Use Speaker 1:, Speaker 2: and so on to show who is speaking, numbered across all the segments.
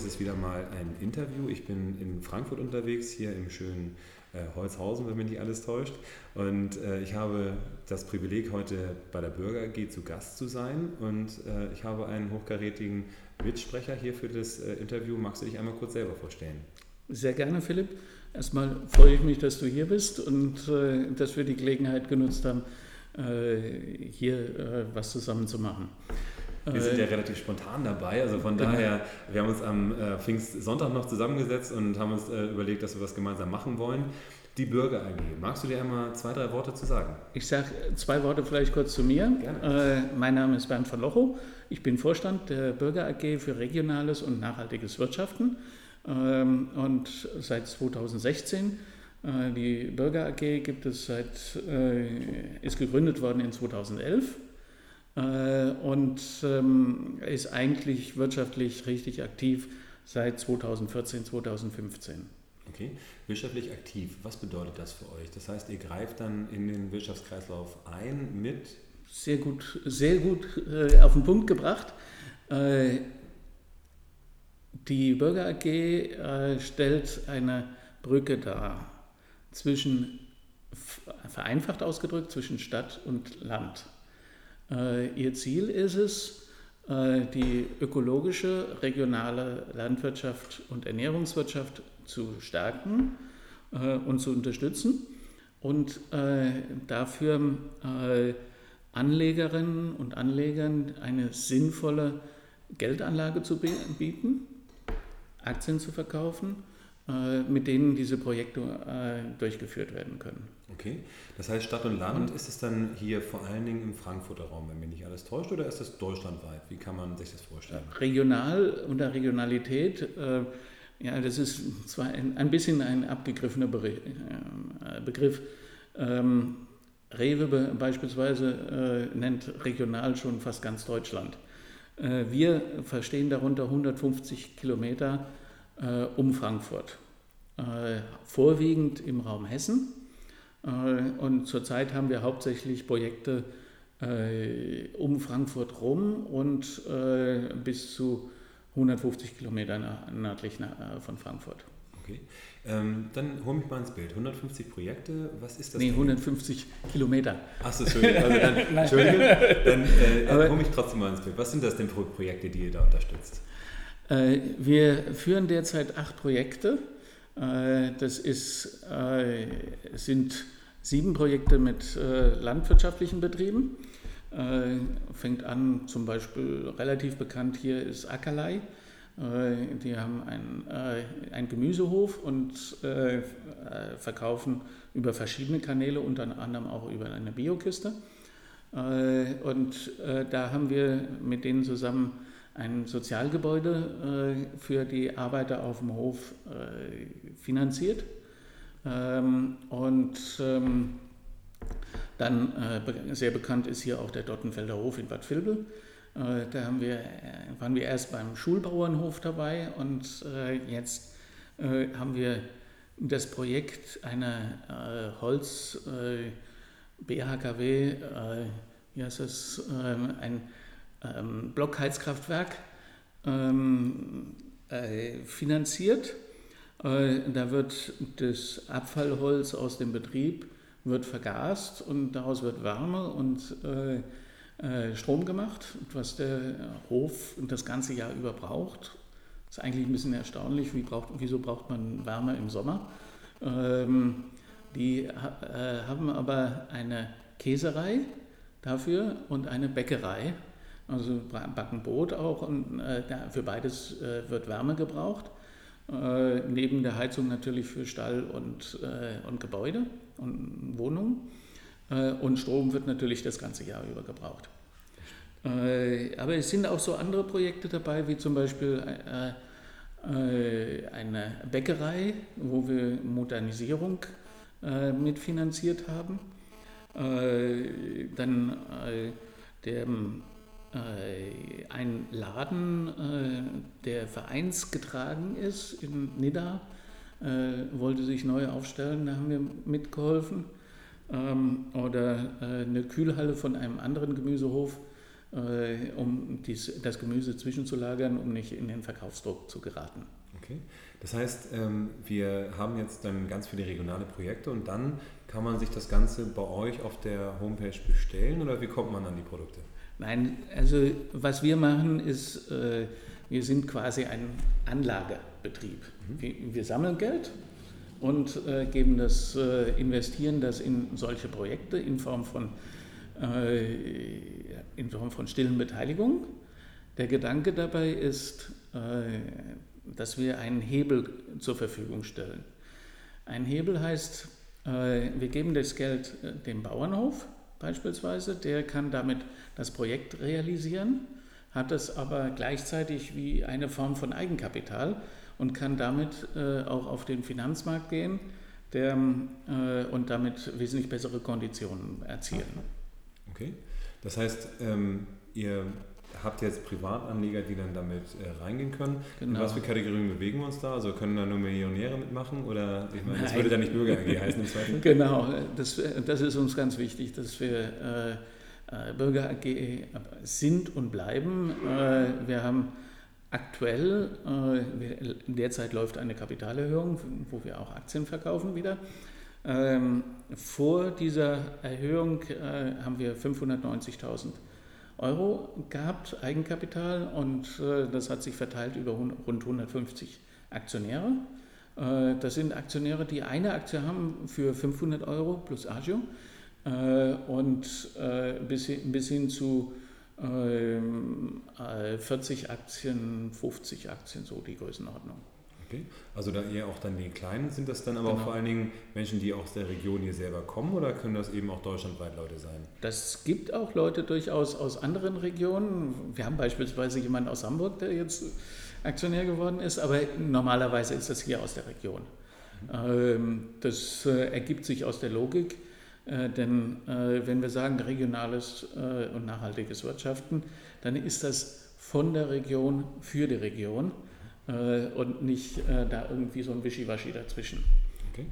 Speaker 1: Es ist wieder mal ein Interview. Ich bin in Frankfurt unterwegs, hier im schönen äh, Holzhausen, wenn mich nicht alles täuscht. Und äh, ich habe das Privileg, heute bei der Bürger AG zu Gast zu sein. Und äh, ich habe einen hochkarätigen Mitsprecher hier für das äh, Interview. Magst du dich einmal kurz selber vorstellen?
Speaker 2: Sehr gerne, Philipp. Erstmal freue ich mich, dass du hier bist und äh, dass wir die Gelegenheit genutzt haben, äh, hier was zusammen zu machen.
Speaker 1: Wir sind ja relativ spontan dabei, also von genau. daher, wir haben uns am äh, Pfingstsonntag noch zusammengesetzt und haben uns äh, überlegt, dass wir was gemeinsam machen wollen. Die Bürger AG. Magst du dir einmal zwei, drei Worte zu sagen?
Speaker 2: Ich sage zwei Worte vielleicht kurz zu mir. Äh, mein Name ist Bernd von Lochow. Ich bin Vorstand der Bürger AG für regionales und nachhaltiges Wirtschaften. Ähm, und seit 2016 äh, die Bürger AG gibt es seit, äh, ist gegründet worden in 2011 äh, und ähm, ist eigentlich wirtschaftlich richtig aktiv seit 2014, 2015.
Speaker 1: Okay, wirtschaftlich aktiv, was bedeutet das für euch? Das heißt, ihr greift dann in den Wirtschaftskreislauf ein mit?
Speaker 2: Sehr gut, sehr gut äh, auf den Punkt gebracht. Äh, die Bürger AG äh, stellt eine Brücke dar zwischen, vereinfacht ausgedrückt, zwischen Stadt und Land. Äh, ihr Ziel ist es, äh, die ökologische regionale Landwirtschaft und Ernährungswirtschaft zu stärken äh, und zu unterstützen und dafür Anlegerinnen und Anlegern eine sinnvolle Geldanlage zu bieten, Aktien zu verkaufen mit denen diese Projekte äh, durchgeführt werden können.
Speaker 1: Okay, das heißt Stadt und Land, ist es dann hier vor allen Dingen im Frankfurter Raum, wenn mich nicht alles täuscht, oder ist das deutschlandweit? Wie kann man sich das vorstellen?
Speaker 2: Regional, unter Regionalität, äh, ja, das ist zwar ein, bisschen ein abgegriffener Begriff. Ähm, Rewe beispielsweise äh, nennt regional schon fast ganz Deutschland. Äh, wir verstehen darunter 150 Kilometer äh, um Frankfurt. Äh, vorwiegend im Raum Hessen. Äh, und zurzeit haben wir hauptsächlich Projekte um Frankfurt rum und bis zu 150 Kilometer nördlich von Frankfurt.
Speaker 1: Okay. Ähm, dann hol mich mal ins Bild. 150 Projekte, was ist das?
Speaker 2: Nee, 150 Kilometer.
Speaker 1: Achso, Entschuldigung. Also dann, Entschuldigung. Dann äh, hol mich trotzdem mal ins Bild. Was sind das denn für Projekte, die ihr da unterstützt?
Speaker 2: Äh, wir führen derzeit acht Projekte. Äh, das ist, äh, sind sieben Projekte mit landwirtschaftlichen Betrieben. Fängt an, zum Beispiel relativ bekannt hier ist Ackerlei. Die haben einen, einen Gemüsehof und verkaufen über verschiedene Kanäle, unter anderem auch über eine Biokiste. Und da haben wir mit denen zusammen ein Sozialgebäude äh, für die Arbeiter auf dem Hof äh, finanziert. Ähm, und ähm, dann äh, sehr bekannt ist hier auch der Dottenfelder Hof in Bad Vilbel. Äh, da haben wir, äh, waren wir erst beim Schulbauernhof dabei und äh, jetzt haben wir das Projekt einer Holz BHKW, wie heißt das, ein ähm, Blockheizkraftwerk ähm, äh, finanziert. Äh, da wird das Abfallholz aus dem Betrieb wird vergast und daraus wird Wärme und äh, äh Strom gemacht, was der Hof das ganze Jahr über braucht. Das ist eigentlich ein bisschen erstaunlich, wie braucht, wieso braucht man Wärme im Sommer. Ähm, die äh, haben aber eine Käserei dafür und eine Bäckerei also backen Brot auch und äh, für beides äh, wird Wärme gebraucht. Äh, neben der Heizung natürlich für Stall und, äh, und Gebäude und Wohnungen. Äh, und Strom wird natürlich das ganze Jahr über gebraucht. Äh, aber es sind auch so andere Projekte dabei, wie zum Beispiel eine Bäckerei, wo wir Modernisierung mitfinanziert haben. dann der ein Laden, äh, der vereinsgetragen ist in Nidda, äh, wollte sich neu aufstellen, da haben wir mitgeholfen. Ähm, oder eine Kühlhalle von einem anderen Gemüsehof äh, um dies, das Gemüse zwischenzulagern, um nicht in den Verkaufsdruck zu geraten.
Speaker 1: Okay. Das heißt, ähm, wir haben jetzt dann ganz viele regionale Projekte und dann kann man sich das Ganze bei euch auf der Homepage bestellen oder wie kommt man an die Produkte?
Speaker 2: Nein, also was wir machen ist, äh, wir sind quasi ein Anlagebetrieb. Mhm. Wir, sammeln Geld und äh, geben das, investieren das in solche Projekte in Form von, in Form von stillen Beteiligung. Der Gedanke dabei ist, dass wir einen Hebel zur Verfügung stellen. Ein Hebel heißt, äh, wir geben das Geld äh, dem Bauernhof beispielsweise, der kann damit das Projekt realisieren, hat es aber gleichzeitig wie eine Form von Eigenkapital und kann damit äh, auch auf den Finanzmarkt gehen der, und damit wesentlich bessere Konditionen erzielen.
Speaker 1: Okay, das heißt, ähm, ihr habt jetzt Privatanleger, die dann damit äh, reingehen können. Genau. In was für Kategorien bewegen wir uns da? Also können da nur Millionäre mitmachen oder ich meine, das würde dann nicht Bürger AG heißen im Zweifel?
Speaker 2: Genau, das, das ist uns ganz wichtig, dass wir äh, äh Bürger AG sind und bleiben. Äh, wir haben aktuell, äh, derzeit läuft eine Kapitalerhöhung, wo wir auch Aktien verkaufen wieder. Ähm, vor dieser Erhöhung äh, haben wir 590.000 Euro gehabt, Eigenkapital, und äh, das hat sich verteilt über rund 150 Aktionäre. Äh, das sind Aktionäre, die eine Aktie haben für 500 Euro plus Agio äh, und bis hin, bis hin zu 40 Aktien, 50 Aktien, so die Größenordnung.
Speaker 1: Okay. Also da eher auch dann die Kleinen, sind das dann aber genau. vor allen Dingen Menschen, die aus der Region hier selber kommen oder können das eben auch deutschlandweit Leute sein?
Speaker 2: Das gibt auch Leute durchaus aus anderen Regionen. Wir haben beispielsweise jemanden aus Hamburg, der jetzt Aktionär geworden ist, aber normalerweise ist das hier aus der Region. Mhm. Das äh, ergibt sich aus der Logik, äh, denn äh, wenn wir sagen regionales und nachhaltiges Wirtschaften, dann ist das von der Region für die Region und nicht äh, da irgendwie so ein Wischiwaschi dazwischen.
Speaker 1: Okay,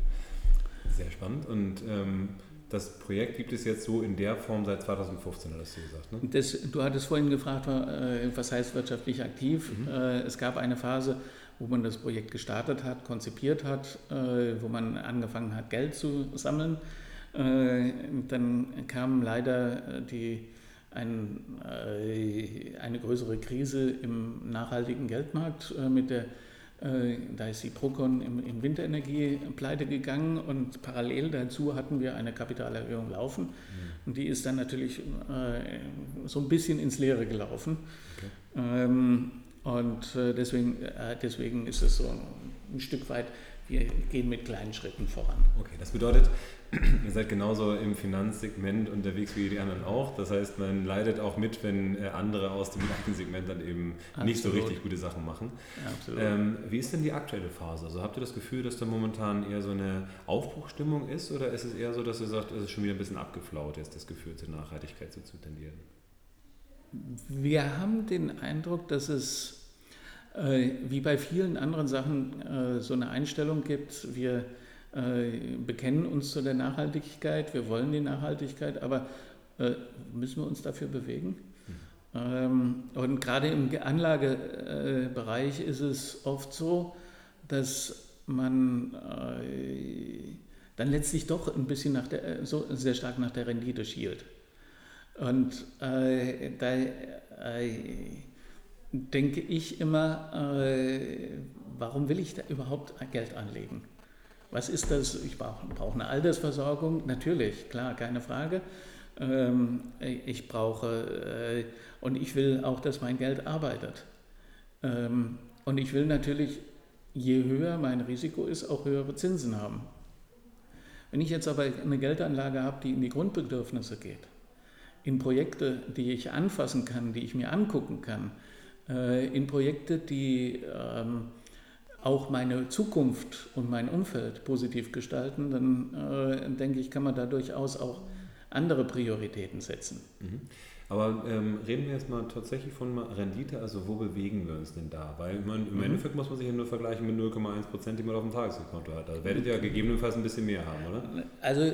Speaker 1: sehr spannend. Und ähm, das Projekt gibt es jetzt so in der Form seit 2015, hast du gesagt. Ne?
Speaker 2: Das, du hattest vorhin gefragt, äh, was heißt wirtschaftlich aktiv? Mhm. Es gab eine Phase, wo man das Projekt gestartet hat, konzipiert hat, wo man angefangen hat, Geld zu sammeln. Dann kam leider die ein, äh, eine größere Krise im nachhaltigen Geldmarkt äh, mit der äh, da ist die Procon im, im Winterenergie pleite gegangen und parallel dazu hatten wir eine Kapitalerhöhung laufen. Mhm. Und die ist dann natürlich äh, so ein bisschen ins Leere gelaufen. Okay. Ähm, und äh, deswegen, äh, deswegen ist es so ein Stück weit, wir gehen mit kleinen Schritten voran.
Speaker 1: Okay, das bedeutet, ihr seid genauso im Finanzsegment unterwegs wie die anderen auch. Das heißt, man leidet auch mit, wenn äh, andere aus dem gleichen Segment dann eben Absolut. nicht so richtig gute Sachen machen. Ähm, wie ist denn die aktuelle Phase? Also habt ihr das Gefühl, dass da momentan eher so eine Aufbruchstimmung ist oder ist es eher so, dass ihr sagt, es ist schon wieder ein bisschen abgeflaut, jetzt das Gefühl zur Nachhaltigkeit so zu tendieren?
Speaker 2: Wir haben den Eindruck, dass es äh, wie bei vielen anderen Sachen äh, so eine Einstellung gibt. Wir bekennen uns zu der Nachhaltigkeit, wir wollen die Nachhaltigkeit, aber äh, müssen wir uns dafür bewegen? Mhm. Und gerade im Anlagebereich ist es oft so, dass man äh, dann letztlich doch ein bisschen nach der, so sehr stark nach der Rendite schielt. Und äh, da äh, denke ich immer, äh, warum will ich da überhaupt Geld anlegen? Was ist das? Ich brauche brauch eine Altersversorgung, natürlich, klar, keine Frage. Ähm, ich brauche, äh, und ich will auch, dass mein Geld arbeitet. Ähm, und ich will natürlich, je höher mein Risiko ist, auch höhere Zinsen haben. Wenn ich jetzt aber eine Geldanlage habe, die in die Grundbedürfnisse geht, in Projekte, die ich anfassen kann, die ich mir angucken kann, äh, in Projekte, die ähm, auch meine Zukunft und mein Umfeld positiv gestalten, dann äh, denke ich, kann man da durchaus auch andere Prioritäten setzen.
Speaker 1: Mhm. Aber ähm, reden wir jetzt mal tatsächlich von Rendite, also wo bewegen wir uns denn da? Weil man, im mhm. Endeffekt muss man sich ja nur vergleichen mit 0,1 Prozent, die man auf dem Tageskonto hat. Da werdet ihr ja gegebenenfalls ein bisschen mehr haben, oder?
Speaker 2: Also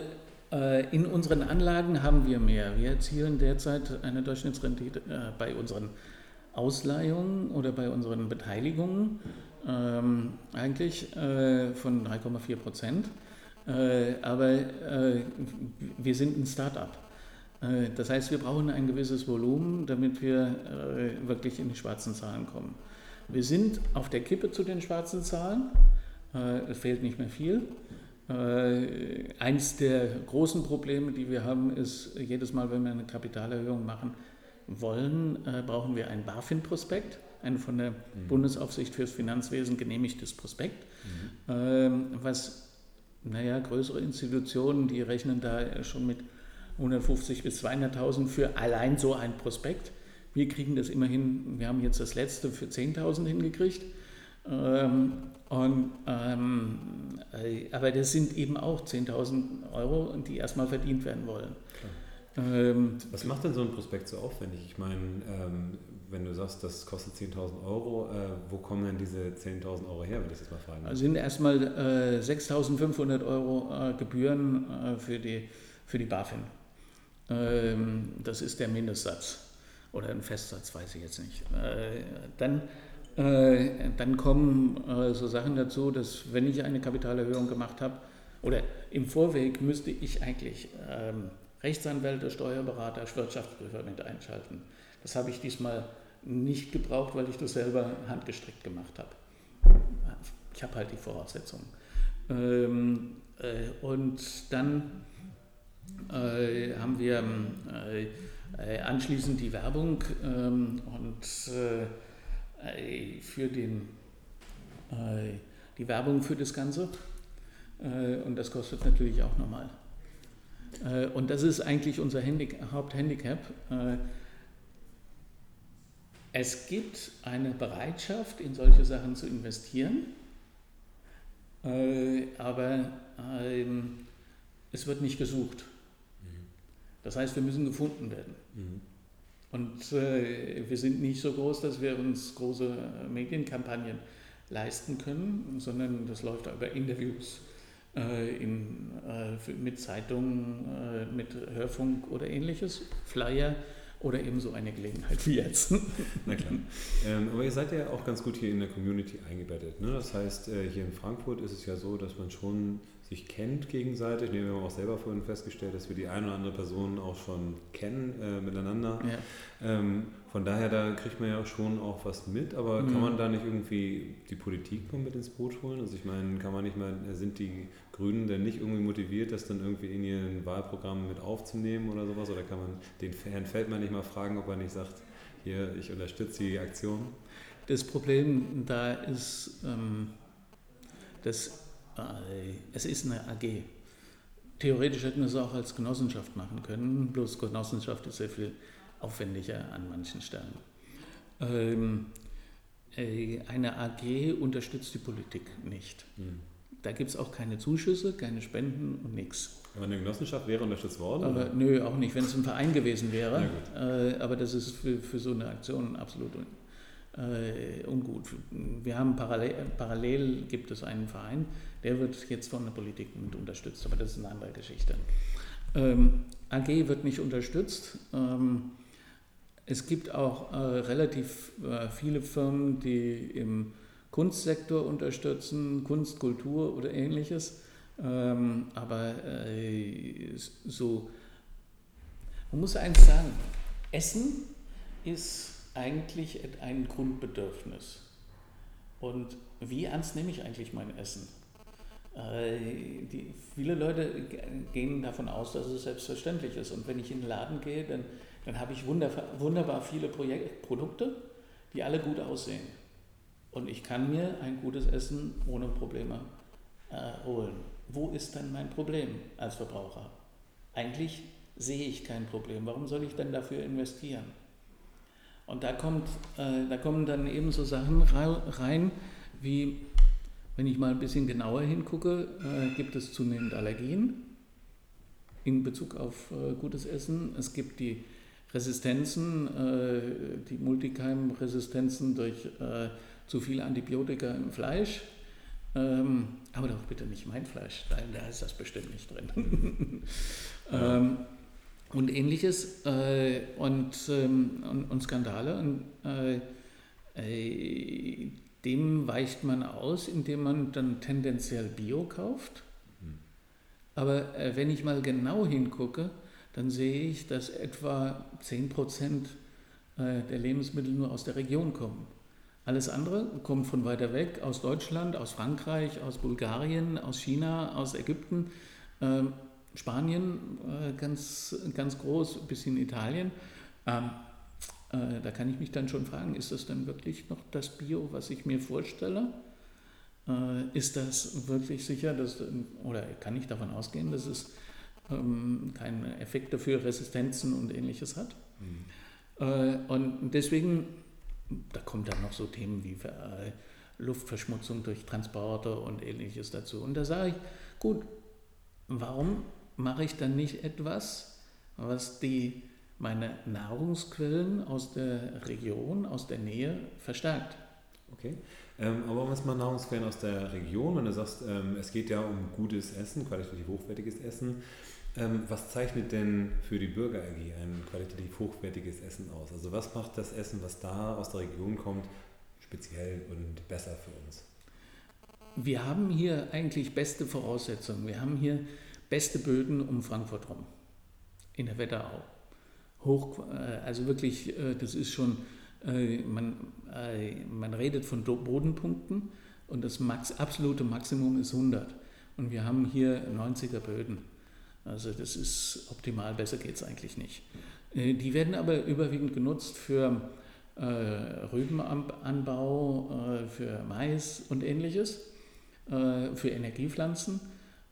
Speaker 2: Äh, in unseren Anlagen haben wir mehr. Wir erzielen derzeit eine Durchschnittsrendite äh, bei unseren Ausleihungen oder bei unseren Beteiligungen ähm, eigentlich äh, von 3,4 Prozent. Äh, aber äh, wir sind ein Start-up. Äh, das heißt, wir brauchen ein gewisses Volumen, damit wir wirklich in die schwarzen Zahlen kommen. Wir sind auf der Kippe zu den schwarzen Zahlen. Es fehlt nicht mehr viel. Eins der großen Probleme, die wir haben, ist, jedes Mal, wenn wir eine Kapitalerhöhung machen wollen, brauchen wir ein BaFin-Prospekt, ein von der mhm. Bundesaufsicht fürs Finanzwesen genehmigtes Prospekt, mhm. Ähm, was naja, größere Institutionen, die rechnen da schon mit 150 bis 200.000 für allein so ein Prospekt. Wir kriegen das immerhin, wir haben jetzt das letzte für 10.000 hingekriegt. Ähm, und, ähm, äh, aber das sind eben auch 10.000 Euro, die erstmal verdient werden wollen.
Speaker 1: Ähm, Was macht denn so ein Prospekt so aufwendig? Ich meine, ähm, wenn du sagst, das kostet 10.000 Euro, äh, wo kommen denn diese 10.000 Euro her, wenn ich das mal fragen
Speaker 2: darf? Also sind erstmal äh, 6.500 Euro äh, Gebühren äh, für, die, für die BaFin. Ähm, das ist der Mindestsatz. Oder ein Festsatz, weiß ich jetzt nicht. Äh, dann, äh, dann kommen so Sachen dazu, dass wenn ich eine Kapitalerhöhung gemacht habe, oder im Vorweg müsste ich eigentlich ähm, Rechtsanwälte, Steuerberater, Wirtschaftsprüfer mit einschalten. Das habe ich diesmal nicht gebraucht, weil ich das selber handgestrickt gemacht habe. Ich habe halt die Voraussetzungen. Ähm, äh, und dann äh, haben wir äh, anschließend die Werbung ähm, und äh, für den, äh, die Werbung für das Ganze. Äh, und das kostet natürlich auch nochmal. Und das ist eigentlich unser Haupthandicap es gibt eine Bereitschaft, in solche Sachen zu investieren, äh, aber ähm, es wird nicht gesucht. Mhm. Das heißt, wir müssen gefunden werden. Mhm. Und äh, wir sind nicht so groß, dass wir uns große Medienkampagnen leisten können, sondern das läuft über Interviews äh, in, äh, mit Zeitungen, äh, mit Hörfunk oder ähnliches, Flyer oder eben so eine Gelegenheit wie jetzt.
Speaker 1: Na klar. Ähm, aber ihr seid ja auch ganz gut hier in der Community eingebettet. Ne? Das heißt, äh, hier in Frankfurt ist es ja so, dass man schon sich kennt gegenseitig. Wir haben auch selber vorhin festgestellt, dass wir die eine oder andere Person auch schon kennen äh, miteinander. Ja. Ähm, von daher, da kriegt man ja schon auch was mit, aber mhm. kann man da nicht irgendwie die Politik mal mit ins Boot holen? Also ich meine, kann man nicht mal, sind die Grünen denn nicht irgendwie motiviert, das dann irgendwie in ihren Wahlprogramm mit aufzunehmen oder sowas? Oder kann man den Herrn Feldmann nicht mal fragen, ob er nicht sagt, hier, ich unterstütze die Aktion?
Speaker 2: Das Problem da ist, ähm, dass es ist eine AG. Theoretisch hätten wir es auch als Genossenschaft machen können, bloß Genossenschaft ist sehr viel aufwendiger an manchen Stellen. Ähm, äh, eine AG unterstützt die Politik nicht. Hm. Da gibt es auch keine Zuschüsse, keine Spenden und nichts.
Speaker 1: Aber eine Genossenschaft wäre unterstützt worden?
Speaker 2: Aber, nö, auch nicht, wenn es ein Verein gewesen wäre. Äh, aber das ist für, für so eine Aktion absolut äh, ungut. Wir haben parallel, parallel gibt es einen Verein, der wird jetzt von der Politik mit unterstützt, aber das ist eine andere Geschichte. Ähm, AG wird nicht unterstützt. Ähm, es gibt auch äh, relativ äh, viele Firmen, die im Kunstsektor unterstützen, Kunst, Kultur oder ähnliches. Ähm, aber äh, so, man muss eins sagen, Essen ist eigentlich ein Grundbedürfnis. Und wie ernst nehme ich eigentlich mein Essen? Äh, die, viele Leute gehen davon aus, dass es selbstverständlich ist. Und wenn ich in den Laden gehe, dann, dann habe ich wunderbar, wunderbar viele Projek Produkte, die alle gut aussehen. Und ich kann mir ein gutes Essen ohne Probleme äh, holen. Wo ist dann mein Problem als Verbraucher? Eigentlich sehe ich kein Problem. Warum soll ich denn dafür investieren? Und da, kommt, äh, da kommen dann eben so Sachen rein, wie, wenn ich mal ein bisschen genauer hingucke, äh, gibt es zunehmend Allergien in Bezug auf äh, gutes Essen. Es gibt die Resistenzen, äh, die Multikeim-Resistenzen durch äh, zu viel Antibiotika im Fleisch. Ähm, aber doch bitte nicht mein Fleisch, da ist das bestimmt nicht drin. ähm, und ähnliches äh, und, ähm, und, und, Skandale. Und, äh, äh, dem weicht man aus, indem man dann tendenziell Bio kauft. Mhm. Aber äh, wenn ich mal genau hingucke, dann sehe ich, dass etwa 10 Prozent äh, der Lebensmittel nur aus der Region kommen. Alles andere kommt von weiter weg, aus Deutschland, aus Frankreich, aus Bulgarien, aus China, aus Ägypten, äh, Spanien äh, ganz, ganz groß, bis in Italien. Ähm, äh, da kann ich mich dann schon fragen, ist das dann wirklich noch das Bio, was ich mir vorstelle? Äh, ist das wirklich sicher, dass, oder kann ich davon ausgehen, dass es ähm, keine Effekte für Resistenzen und ähnliches hat? Mhm. Äh, und deswegen da kommen dann noch so Themen wie äh, Luftverschmutzung durch Transporte und ähnliches dazu. Und da sage ich, gut, warum mache ich dann nicht etwas, was die, meine Nahrungsquellen aus der Region, aus der Nähe verstärkt?
Speaker 1: Okay. Ähm, aber was mal Nahrungsquellen aus der Region, wenn du sagst, ähm, es geht ja um gutes Essen, qualitativ hochwertiges Essen, ähm, was zeichnet denn für die Bürger AG ein qualitativ hochwertiges Essen aus? Also was macht das Essen, was da aus der Region kommt, speziell und besser für uns?
Speaker 2: Wir haben hier eigentlich beste Voraussetzungen. Wir haben hier beste Böden um Frankfurt rum, in der Wetterau. Hoch, äh, also wirklich, äh, das ist schon, äh, man, man redet von Bodenpunkten und das Max, absolute Maximum ist 100. Und wir haben hier 90er Böden. Also das ist optimal, besser geht es eigentlich nicht. Die werden aber überwiegend genutzt für Rübenanbau, für Mais und ähnliches, äh, für Energiepflanzen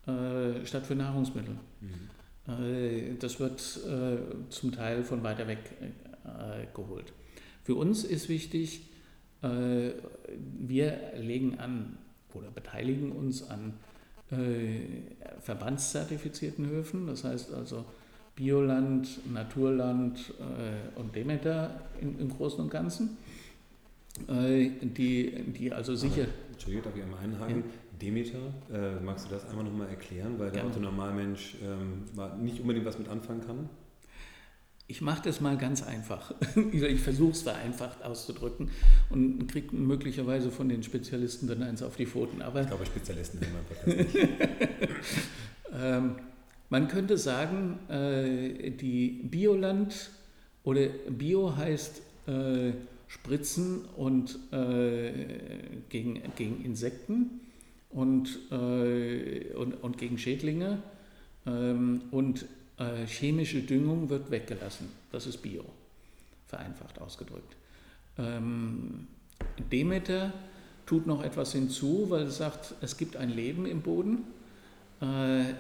Speaker 2: äh, statt für Nahrungsmittel. Mhm. Äh, das wird zum Teil von weiter weg geholt. Für uns ist wichtig, wir legen an oder beteiligen uns an äh, verbandszertifizierten Höfen, das heißt also Bioland, Naturland äh, und Demeter im, im Großen und Ganzen, äh, die, die also sicher.
Speaker 1: Entschuldigung, darf ich einmal einhaken? Ja. Demeter, äh, magst du das einmal nochmal erklären, weil der Autonormalmensch ähm, nicht unbedingt was mit anfangen kann?
Speaker 2: Ich mache das mal ganz einfach. ich versuche es vereinfacht auszudrücken und kriege möglicherweise von den Spezialisten dann eins auf die Pfoten.
Speaker 1: Aber ich glaube, Spezialisten haben einfach nicht.
Speaker 2: ähm, man könnte sagen, äh, die Bioland oder Bio heißt äh, Spritzen und äh, gegen, gegen Insekten und, äh, und, und gegen Schädlinge. Ähm, und äh, chemische Düngung wird weggelassen. Das ist Bio, vereinfacht ausgedrückt. Ähm, Demeter tut noch etwas hinzu, weil es sagt, es gibt ein Leben im Boden. Äh,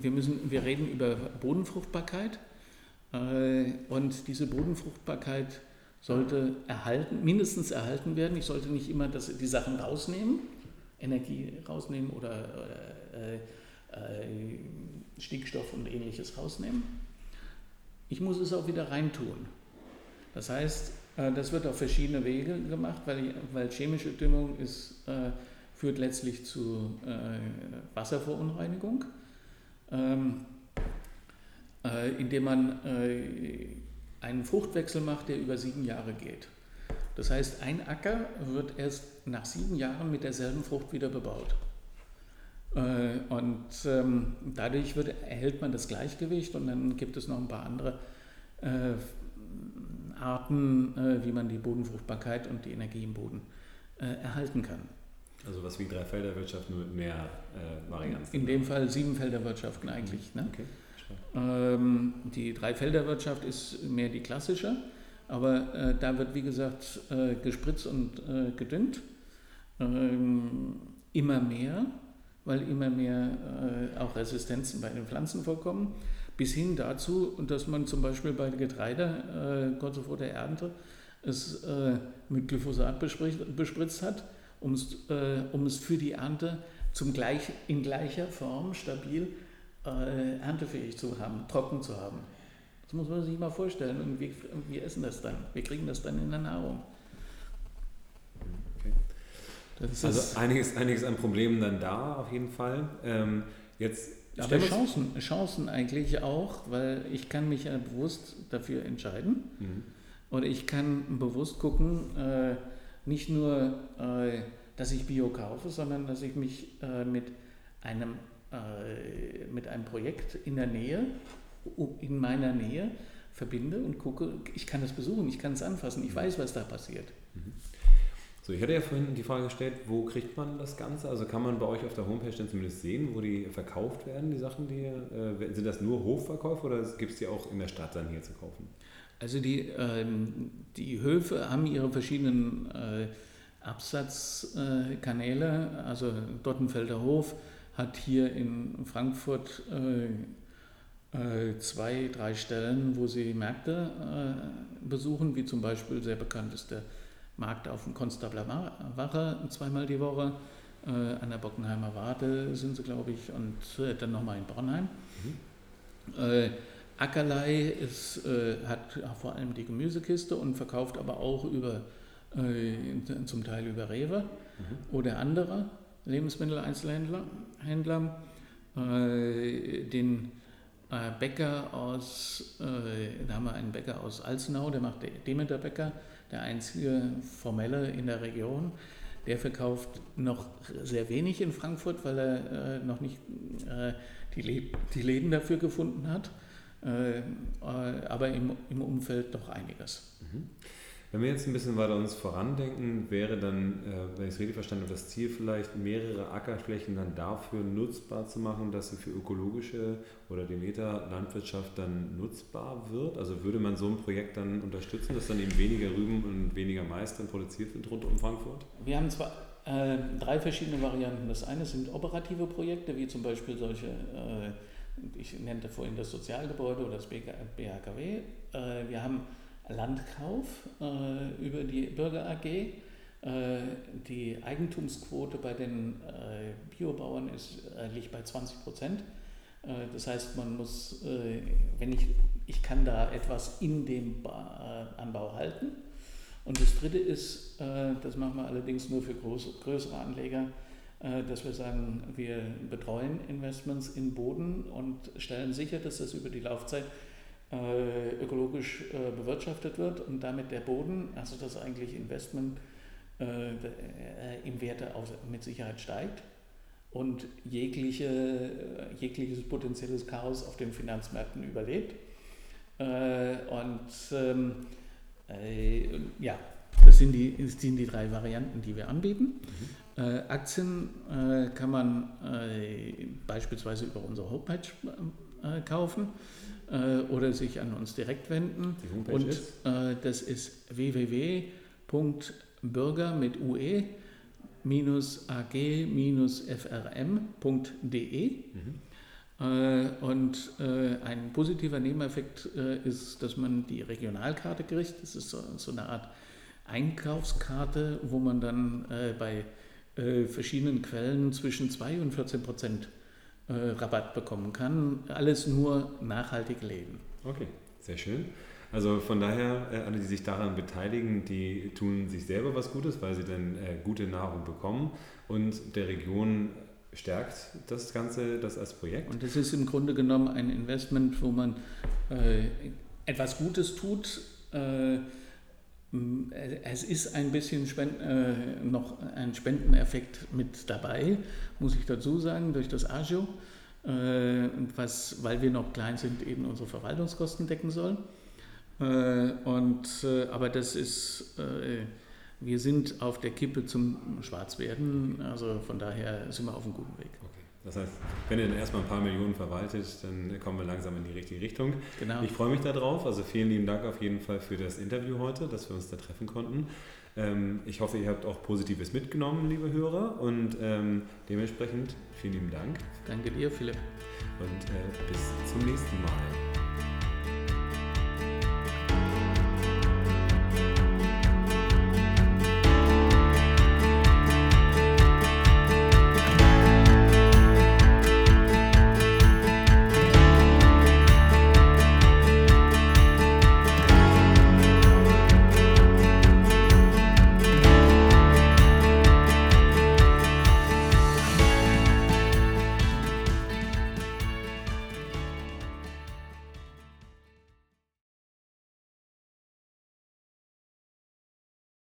Speaker 2: wir, müssen, wir reden über Bodenfruchtbarkeit äh, und diese Bodenfruchtbarkeit sollte erhalten, mindestens erhalten werden. Ich sollte nicht immer das, die Sachen rausnehmen, Energie rausnehmen oder, äh, äh, Stickstoff und ähnliches rausnehmen. Ich muss es auch wieder reintun. Das heißt, äh, das wird auf verschiedene Wege gemacht, weil, weil chemische Düngung ist, äh, führt letztlich zu Wasserverunreinigung, ähm, indem man einen Fruchtwechsel macht, der über sieben Jahre geht. Das heißt, ein Acker wird erst nach sieben Jahren mit derselben Frucht wieder bebaut. Äh, und ähm, dadurch wird, erhält man das Gleichgewicht und dann gibt es noch ein paar andere äh, Arten, äh, wie man die Bodenfruchtbarkeit und die Energie im Boden erhalten kann.
Speaker 1: Also was wie Dreifelderwirtschaft nur mit mehr Varianten?
Speaker 2: In dem Fall Siebenfelderwirtschaften eigentlich. Ne? Okay. Ähm, die Dreifelderwirtschaft ist mehr die klassische, aber äh, da wird wie gesagt äh, gespritzt und äh, gedüngt. Ähm, immer mehr weil immer mehr äh, auch Resistenzen bei den Pflanzen vorkommen, bis hin dazu, dass man zum Beispiel bei Getreide äh, kurz vor der Ernte es äh, mit Glyphosat bespritzt hat, um es, um für die Ernte zum gleich, in gleicher Form stabil äh, erntefähig zu haben, trocken zu haben. Das muss man sich mal vorstellen. Und wir, wir essen das dann. Wir kriegen das dann in der Nahrung.
Speaker 1: also einiges, einiges an Problemen dann da auf jeden Fall. Ähm, jetzt
Speaker 2: aber Chancen, Chancen eigentlich auch, weil ich kann mich ja bewusst dafür entscheiden mhm. und ich kann bewusst gucken, äh, nicht nur, äh, dass ich Bio kaufe, sondern dass ich mich äh, mit, einem, äh, mit einem Projekt in der Nähe, in meiner Nähe verbinde und gucke, ich kann es besuchen, ich kann es anfassen, ich weiß, was da passiert. Mhm.
Speaker 1: So, ich hatte ja vorhin die Frage gestellt, wo kriegt man das Ganze? Also kann man bei euch auf der Homepage dann zumindest sehen, wo die verkauft werden, die Sachen, die äh, sind das nur Hofverkäufe oder gibt es die auch in der Stadt dann hier zu kaufen?
Speaker 2: Also die, ähm, die Höfe haben ihre verschiedenen äh, Absatzkanäle. Äh, also Dottenfelder Hof hat hier in Frankfurt äh, zwei, drei Stellen, wo sie Märkte äh, besuchen, wie zum Beispiel sehr bekannt ist der Markt auf dem Konstabler Wache zweimal die Woche. Äh, an der Bockenheimer Warte sind sie, glaube ich, und äh, dann nochmal in Bornheim. Mhm. Äh, Ackerlei ist, äh, hat vor allem die Gemüsekiste und verkauft aber auch über, äh, zum Teil über Rewe mhm. oder andere Lebensmitteleinzelhändler. Händler, äh, den Bäcker aus, da haben wir einen Bäcker aus Alzenau, der macht Demeter Bäcker der einzige formelle in der Region. Der verkauft noch sehr wenig in Frankfurt, weil er äh, noch nicht äh, die, Läden dafür gefunden hat, äh, äh aber im, im Umfeld doch einiges. Mhm.
Speaker 1: Wenn wir jetzt ein bisschen weiter uns vorandenken, wäre dann, äh, wenn ich es richtig verstanden habe, das Ziel vielleicht, mehrere Ackerflächen dann dafür nutzbar zu machen, dass sie für ökologische oder Demeter-Landwirtschaft dann nutzbar wird? Also würde man so ein Projekt dann unterstützen, dass dann eben weniger Rüben und weniger Mais dann produziert wird rund um Frankfurt?
Speaker 2: Wir haben zwar äh, drei verschiedene Varianten. Das eine sind operative Projekte, wie zum Beispiel solche, äh, ich nannte vorhin das Sozialgebäude oder das BHKW. Äh, wir haben Landkauf äh, über die Bürger AG. Äh, die Eigentumsquote bei den äh, Biobauern ist, äh, liegt bei 20 Prozent. Äh, das heißt, man muss, äh, wenn ich, ich kann da etwas in dem ba Anbau halten. Und das dritte ist, das machen wir allerdings nur für große, größere Anleger, dass wir sagen, wir betreuen Investments in Boden und stellen sicher, dass das über die Laufzeit äh, ökologisch äh, bewirtschaftet wird und damit der Boden, also das eigentlich Investment äh, im Werte mit Sicherheit steigt und jegliche, jegliches potenzielles Chaos auf den Finanzmärkten überlebt. und ähm, ja, das sind, die, das sind die drei Varianten, die wir anbieten. Mhm. Äh, Aktien äh, kann man äh, beispielsweise über unsere Homepage kaufen äh, oder sich an uns direkt wenden. Die Homepage Und ist? Äh, das ist www.bürger mit UE ag-frm.de. Mhm. Äh, und äh, ein positiver Nebeneffekt äh, ist, dass man die Regionalkarte kriegt. Das ist so, so eine Art Einkaufskarte, wo man dann bei verschiedenen Quellen zwischen 2 und 14 Prozent äh, Rabatt bekommen kann. Alles nur nachhaltig leben.
Speaker 1: Okay, sehr schön. Also von daher, äh, alle, die sich daran beteiligen, die tun sich selber was Gutes, weil sie dann äh, gute Nahrung bekommen und der Region stärkt das Ganze, das als Projekt.
Speaker 2: Und es ist im Grunde genommen ein Investment, wo man äh, etwas Gutes tut. Äh, es ist ein bisschen Spenden, äh, noch ein Spendeneffekt mit dabei, muss ich dazu sagen, durch das Agio, äh, was, weil wir noch klein sind, eben unsere Verwaltungskosten decken soll. Äh, und, äh, aber das ist, äh, wir sind auf der Kippe zum Schwarzwerden, also von daher sind wir auf einem guten Weg.
Speaker 1: Okay. Das heißt, wenn ihr dann erstmal ein paar Millionen verwaltet, dann kommen wir langsam in die richtige Richtung. Genau. Ich freue mich darauf. Also vielen lieben Dank auf jeden Fall für das Interview heute, dass wir uns da treffen konnten. Ähm, ich hoffe, ihr habt auch Positives mitgenommen, liebe Hörer. Und ähm, dementsprechend vielen lieben Dank.
Speaker 2: Danke dir, Philipp.
Speaker 1: Und äh, bis zum nächsten Mal.